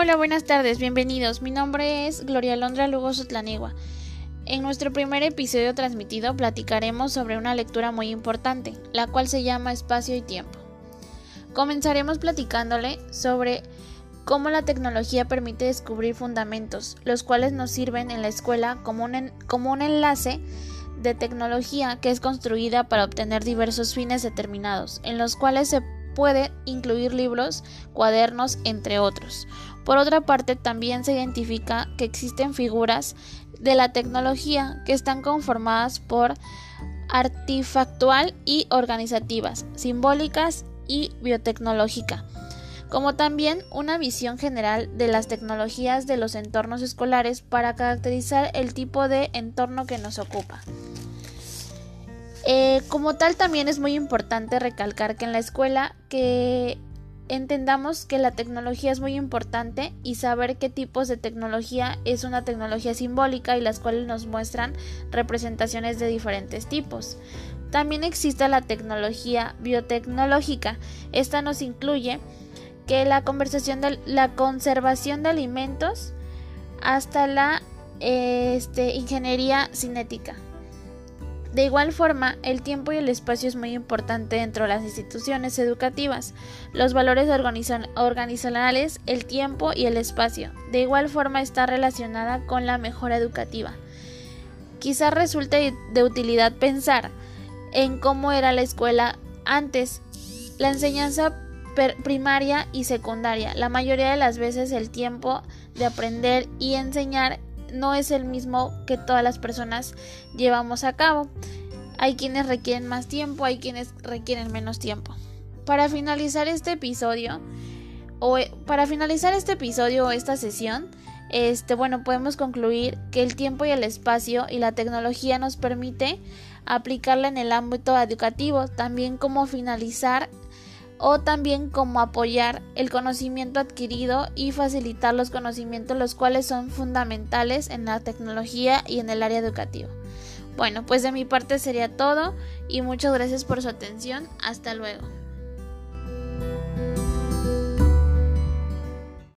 Hola, buenas tardes, bienvenidos. Mi nombre es Gloria Londra Lugo Sotlanegua. En nuestro primer episodio transmitido platicaremos sobre una lectura muy importante, la cual se llama Espacio y Tiempo. Comenzaremos platicándole sobre cómo la tecnología permite descubrir fundamentos, los cuales nos sirven en la escuela como un, como un enlace de tecnología que es construida para obtener diversos fines determinados, en los cuales se puede incluir libros, cuadernos, entre otros. Por otra parte, también se identifica que existen figuras de la tecnología que están conformadas por artifactual y organizativas, simbólicas y biotecnológica, como también una visión general de las tecnologías de los entornos escolares para caracterizar el tipo de entorno que nos ocupa. Eh, como tal, también es muy importante recalcar que en la escuela que entendamos que la tecnología es muy importante y saber qué tipos de tecnología es una tecnología simbólica y las cuales nos muestran representaciones de diferentes tipos. También existe la tecnología biotecnológica. Esta nos incluye que la, conversación de, la conservación de alimentos hasta la este, ingeniería cinética. De igual forma, el tiempo y el espacio es muy importante dentro de las instituciones educativas. Los valores organizacionales, el tiempo y el espacio. De igual forma está relacionada con la mejora educativa. Quizás resulte de utilidad pensar en cómo era la escuela antes. La enseñanza primaria y secundaria. La mayoría de las veces el tiempo de aprender y enseñar no es el mismo que todas las personas llevamos a cabo. Hay quienes requieren más tiempo, hay quienes requieren menos tiempo. Para finalizar este episodio, o eh, para finalizar este episodio o esta sesión, este, bueno, podemos concluir que el tiempo y el espacio y la tecnología nos permite aplicarla en el ámbito educativo, también como finalizar o también como apoyar el conocimiento adquirido y facilitar los conocimientos los cuales son fundamentales en la tecnología y en el área educativa. Bueno, pues de mi parte sería todo y muchas gracias por su atención. Hasta luego.